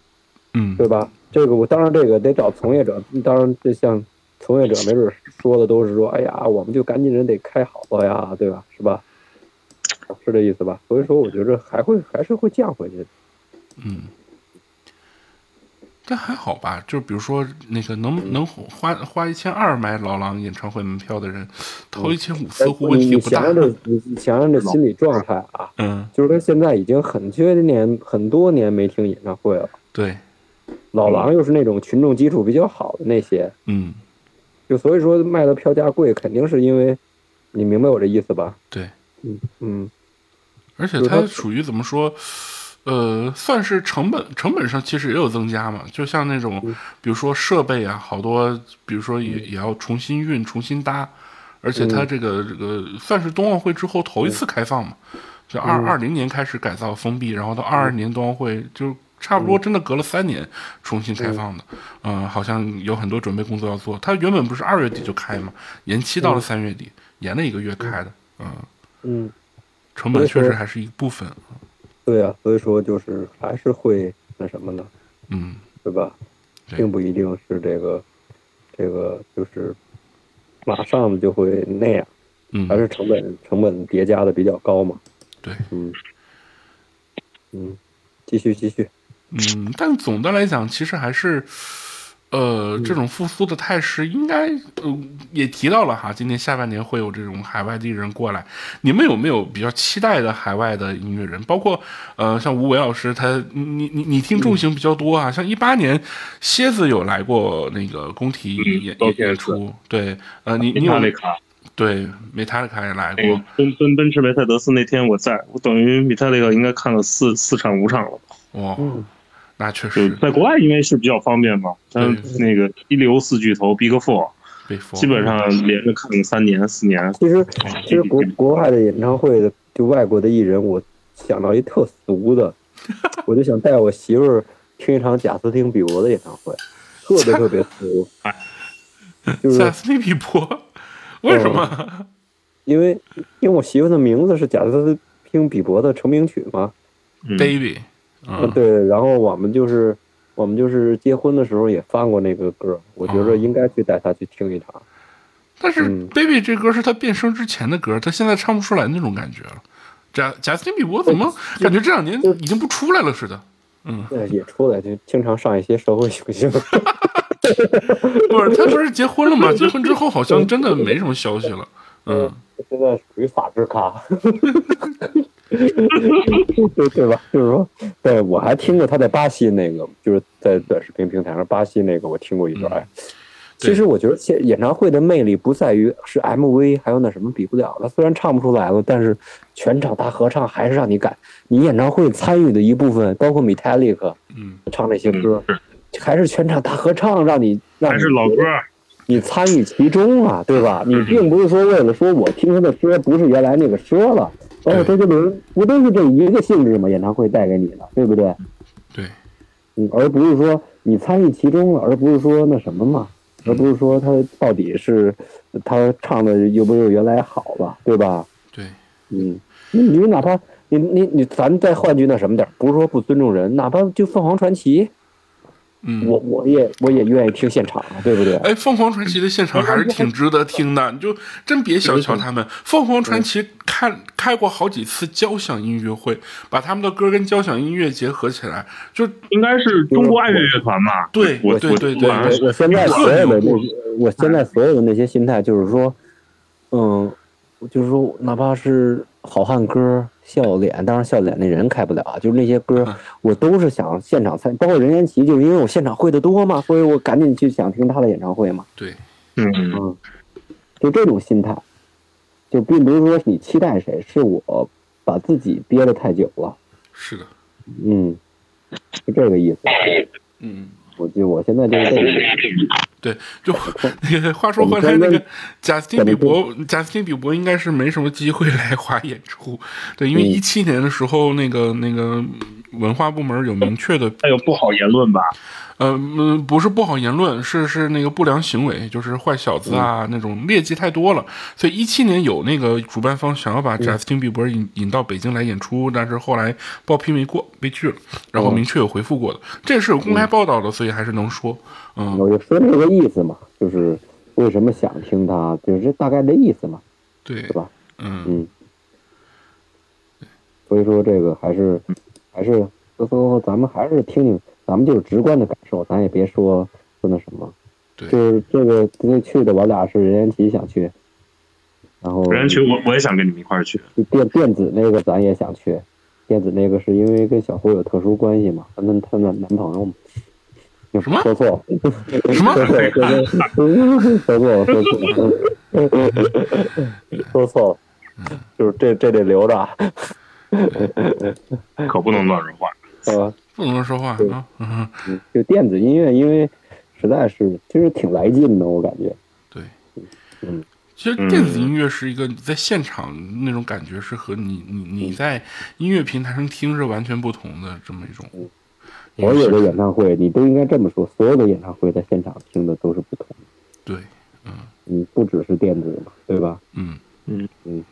对吧？这个我当然这个得找从业者，当然这像从业者没准说的都是说，哎呀，我们就赶紧人得开好了呀，对吧？是吧？是这意思吧？所以说，我觉着还会还是会降回去的。嗯。但还好吧，就比如说那个能能花花一千二买老狼演唱会门票的人，投一千五似乎问你题不大你想。想这，你你想想这心理状态啊，嗯，就是他现在已经很些年很多年没听演唱会了。对，老狼又是那种群众基础比较好的那些，嗯，就所以说卖的票价贵，肯定是因为，你明白我这意思吧？对。嗯嗯。而且它它属于怎么说，呃，算是成本成本上其实也有增加嘛。就像那种，比如说设备啊，好多，比如说也也要重新运、重新搭，而且它这个这个算是冬奥会之后头一次开放嘛，就二二零年开始改造封闭，然后到二二年冬奥会就差不多真的隔了三年重新开放的。嗯，好像有很多准备工作要做。它原本不是二月底就开嘛，延期到了三月底，延了一个月开的。嗯，嗯，成本确实还是一部分。对啊，所以说就是还是会那什么呢，嗯，对吧？并不一定是这个这个就是马上就会那样，嗯，还是成本成本叠加的比较高嘛。对，嗯嗯，继续继续，嗯，但总的来讲，其实还是，呃，这种复苏的态势应该，呃，也提到了哈，今年下半年会有这种海外的艺人过来。你们有没有比较期待的海外的音乐人？包括呃，像吴伟老师，他你你你听重型比较多啊，像一八年蝎子有来过那个工体演演演出，对，呃，你你有对，米塔利卡也来过。奔奔奔驰梅赛德斯那天我在，我等于米塔利卡应该看了四四场五场了。哇，那确实，在国外因为是比较方便嘛。像那个一流四巨头 Big Four，基本上连着看了三年四年。其实其实国国外的演唱会的，就外国的艺人，我想到一特俗的，我就想带我媳妇儿听一场贾斯汀比伯的演唱会，特别特别俗。贾斯汀比伯。为什么？因为因为我媳妇的名字是贾斯汀比伯的成名曲嘛，Baby。嗯，对。然后我们就是我们就是结婚的时候也放过那个歌，我觉得应该去带他去听一场。但是 Baby 这歌是他变声之前的歌，他现在唱不出来那种感觉了。贾贾斯汀比伯怎么感觉这两年已经不出来了似的？嗯，对，也出来就经常上一些社会明星。不是他不是结婚了吗？结婚之后好像真的没什么消息了。嗯，现在属于法制咖，对对吧？就是说，对我还听过他在巴西那个，就是在短视频平台上巴西那个，我听过一段。其实我觉得现演唱会的魅力不在于是 MV，还有那什么比不了的。虽然唱不出来了，但是全场大合唱还是让你感。你演唱会参与的一部分，包括 Metallica，嗯，唱那些歌。还是全场大合唱，让你让还是老歌，你参与其中啊，对吧？你并不是说为了说我听他的歌不是原来那个歌了，包括周杰伦，不都是这一个性质吗？演唱会带给你的，对不对？对，嗯，而不是说你参与其中了，而不是说那什么嘛，而不是说他到底是他唱的又不又原来好了，对吧？对，嗯，你你哪怕你你你，咱再换句那什么点不是说不尊重人，哪怕就凤凰传奇。嗯，我我也我也愿意听现场，对不对？哎，凤凰传奇的现场还是挺值得听的，你就真别小瞧他们。凤凰传奇开开过好几次交响音乐会，把他们的歌跟交响音乐结合起来，就应该是中国爱乐乐团嘛。对，我对对对，我现在所有的那，我现在所有的那些心态就是说，嗯，就是说，哪怕是好汉歌。笑脸，当然笑脸那人开不了啊，就是那些歌，我都是想现场参，包括任贤齐，就是因为我现场会的多嘛，所以我赶紧去想听他的演唱会嘛。对，嗯嗯，就这种心态，就并不是说你期待谁，是我把自己憋得太久了。是的，嗯，是这个意思。嗯。我就我现在就是这个，对，就那 个话说回来，那个贾斯汀比伯，贾斯汀比伯应该是没什么机会 来华演出，对，因为一七年的时候，那个那个文化部门有明确的，还有不好言论吧？呃嗯，不是不好言论，是是那个不良行为，就是坏小子啊那种劣迹太多了。所以一七年有那个主办方想要把贾斯汀比伯引引到北京来演出，但是后来报批没过，被拒了。然后明确有回复过的，这是有公开报道的，所以还是能说。嗯，我就说这个意思嘛，就是为什么想听他，就是大概的意思嘛，对，是吧？嗯嗯。所以说这个还是还是，所以说咱们还是听听。咱们就是直观的感受，咱也别说说那什么，对就是这个这去的，我俩是任贤齐想去，然后任贤齐我我也想跟你们一块儿去。电电子那个咱也想去，电子那个是因为跟小胡有特殊关系嘛，她那她那男朋友嘛。有什么？说错？什么？说错？说错？说错？说错了？就是这这得留着，可不能乱说话，啊？不能说话啊！嗯，就电子音乐，因为实在是其实挺来劲的，我感觉。对，嗯，其实电子音乐是一个在现场那种感觉，是和你你你在音乐平台上听是完全不同的这么一种。所有的演唱会，你都应该这么说，所有的演唱会在现场听的都是不同的。对，嗯，你，不只是电子嘛，对吧？嗯嗯嗯，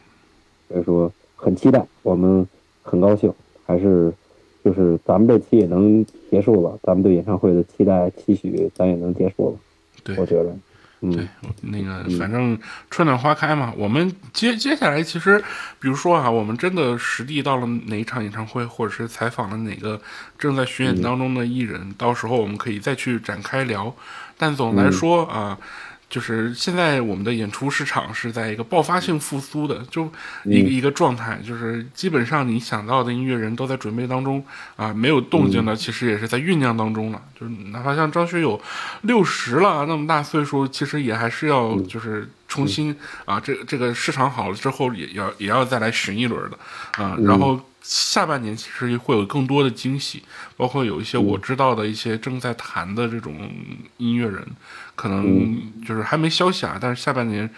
所以说很期待，我们很高兴，还是。就是咱们这期也能结束了，咱们对演唱会的期待期许咱也能结束了。对，我觉得，对，那个反正春暖花开嘛，我们接接下来其实，比如说啊，我们真的实地到了哪一场演唱会，或者是采访了哪个正在巡演当中的艺人，到时候我们可以再去展开聊。但总的来说啊。就是现在，我们的演出市场是在一个爆发性复苏的，就一个一个状态，就是基本上你想到的音乐人都在准备当中啊，没有动静的其实也是在酝酿当中了。就是哪怕像张学友六十了那么大岁数，其实也还是要就是重新啊，这这个市场好了之后也要也要再来寻一轮的啊，然后。下半年其实会有更多的惊喜，包括有一些我知道的一些正在谈的这种音乐人，可能就是还没消息啊，但是下半年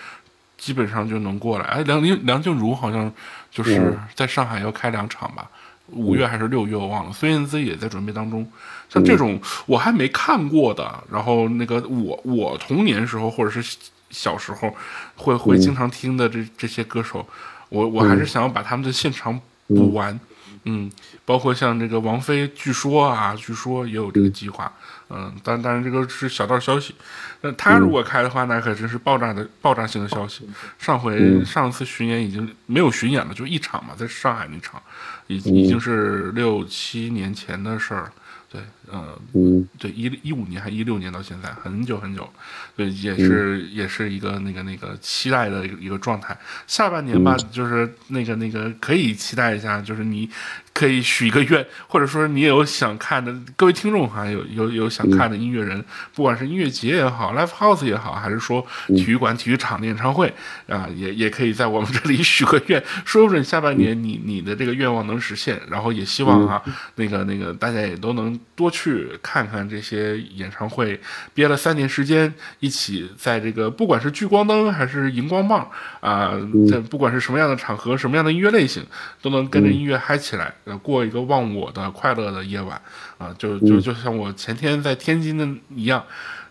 基本上就能过来。哎，梁梁梁静茹好像就是在上海要开两场吧，五月还是六月我忘了。孙燕姿也在准备当中。像这种我还没看过的，然后那个我我童年时候或者是小时候会会经常听的这这些歌手，我我还是想要把他们的现场。补完，嗯，包括像这个王菲，据说啊，据说也有这个计划，嗯，但但是这个是小道消息，那他如果开的话，那可真是爆炸的爆炸性的消息。上回上次巡演已经没有巡演了，就一场嘛，在上海那场，已已经是六七年前的事儿了。对，嗯，对，一一五年还一六年到现在，很久很久，对，也是也是一个那个那个期待的一个一个状态。下半年吧，就是那个那个可以期待一下，就是你。可以许一个愿，或者说你有想看的各位听众哈，有有有想看的音乐人，不管是音乐节也好，live house 也好，还是说体育馆、体育场的演唱会啊，也也可以在我们这里许个愿，说不准下半年你你的这个愿望能实现。然后也希望啊，那个那个大家也都能多去看看这些演唱会，憋了三年时间，一起在这个不管是聚光灯还是荧光棒啊，在不管是什么样的场合、什么样的音乐类型，都能跟着音乐嗨起来。过一个忘我的快乐的夜晚啊，就就就像我前天在天津的一样，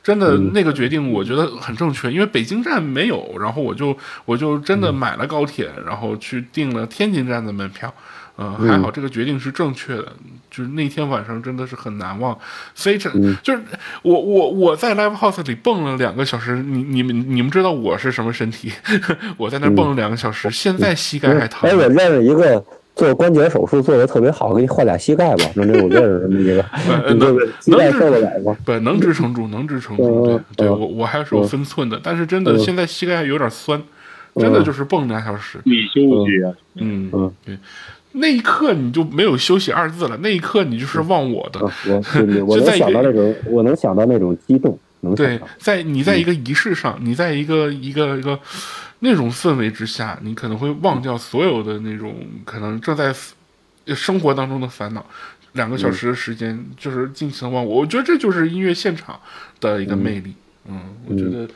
真的那个决定我觉得很正确，因为北京站没有，然后我就我就真的买了高铁，然后去订了天津站的门票，嗯，还好这个决定是正确的，就是那天晚上真的是很难忘，非常就是我我我在 live house 里蹦了两个小时，你你们你们知道我是什么身体？我在那蹦了两个小时，现在膝盖还疼。哎，我认识一个。做关节手术做的特别好，给你换俩膝盖吧，能这种认识那个，能膝盖受得了吗？不，能支撑住，能支撑住。对，对我我还是有分寸的，但是真的现在膝盖有点酸，真的就是蹦俩小时。你休息啊？嗯嗯，对，那一刻你就没有休息二字了，那一刻你就是忘我的。我我能想到那种，我能想到那种激动，能对，在你在一个仪式上，你在一个一个一个。那种氛围之下，你可能会忘掉所有的那种可能正在生活当中的烦恼。两个小时的时间就是尽情忘我，我觉得这就是音乐现场的一个魅力。嗯，我觉得，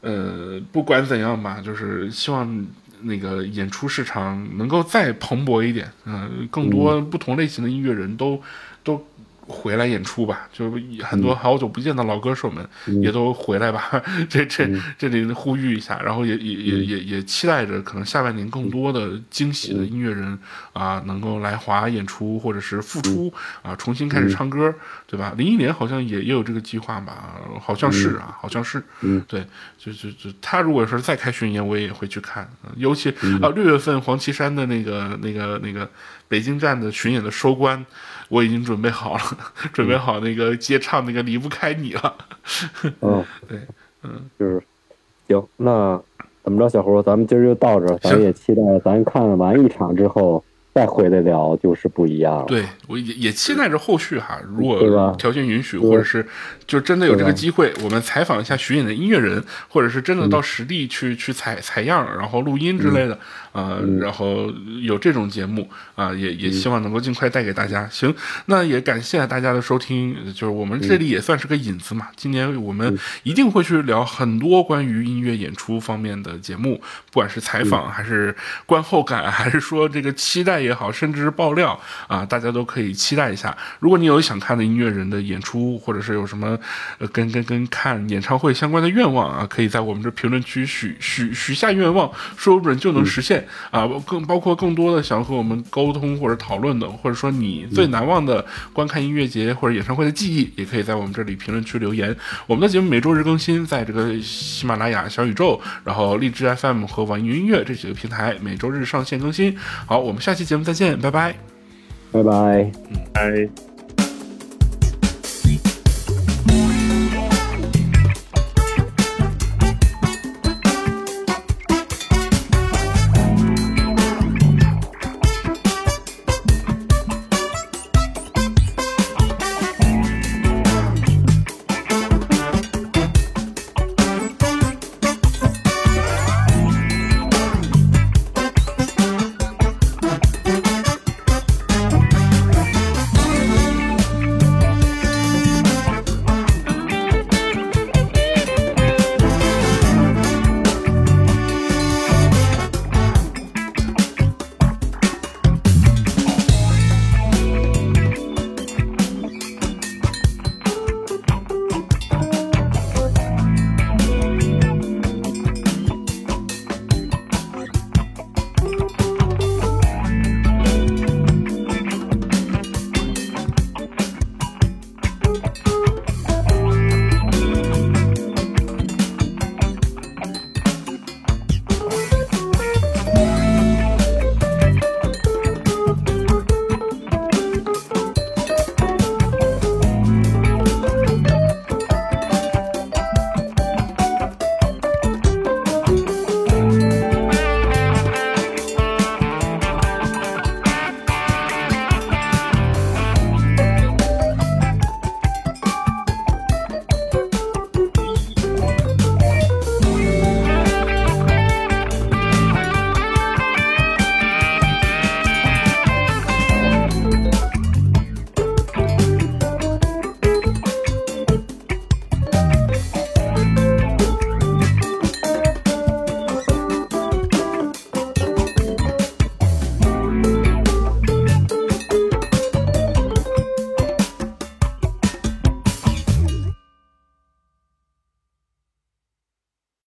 呃，不管怎样吧，就是希望那个演出市场能够再蓬勃一点。嗯，更多不同类型的音乐人都都。回来演出吧，就很多好久不见的老歌手们也都回来吧。这这这里呼吁一下，然后也也也也也期待着可能下半年更多的惊喜的音乐人啊，能够来华演出或者是复出啊，重新开始唱歌，对吧？林忆莲好像也也有这个计划吧？好像是啊，好像是。嗯，对，就就就他如果说再开巡演，我也会去看。尤其啊，六月份黄绮珊的那个那个那个北京站的巡演的收官。我已经准备好了，准备好那个接唱那个离不开你了。嗯，对，嗯，就是行，那怎么着，小胡，咱们今儿就到这儿，咱也期待咱看完一场之后。再回来聊就是不一样了。对，我也也期待着后续哈，如果条件允许，或者是就真的有这个机会，我们采访一下巡演的音乐人，或者是真的到实地去去采采样，然后录音之类的，啊，然后有这种节目啊，也也希望能够尽快带给大家。行，那也感谢大家的收听，就是我们这里也算是个引子嘛。今年我们一定会去聊很多关于音乐演出方面的节目，不管是采访还是观后感，还是说这个期待也。也好，甚至是爆料啊，大家都可以期待一下。如果你有想看的音乐人的演出，或者是有什么呃跟跟跟看演唱会相关的愿望啊，可以在我们这评论区许许许下愿望，说不准就能实现啊。更包括更多的想和我们沟通或者讨论的，或者说你最难忘的观看音乐节或者演唱会的记忆，也可以在我们这里评论区留言。我们的节目每周日更新，在这个喜马拉雅、小宇宙，然后荔枝 FM 和网易云音乐这几个平台每周日上线更新。好，我们下期节目再见，拜拜，拜拜，哎。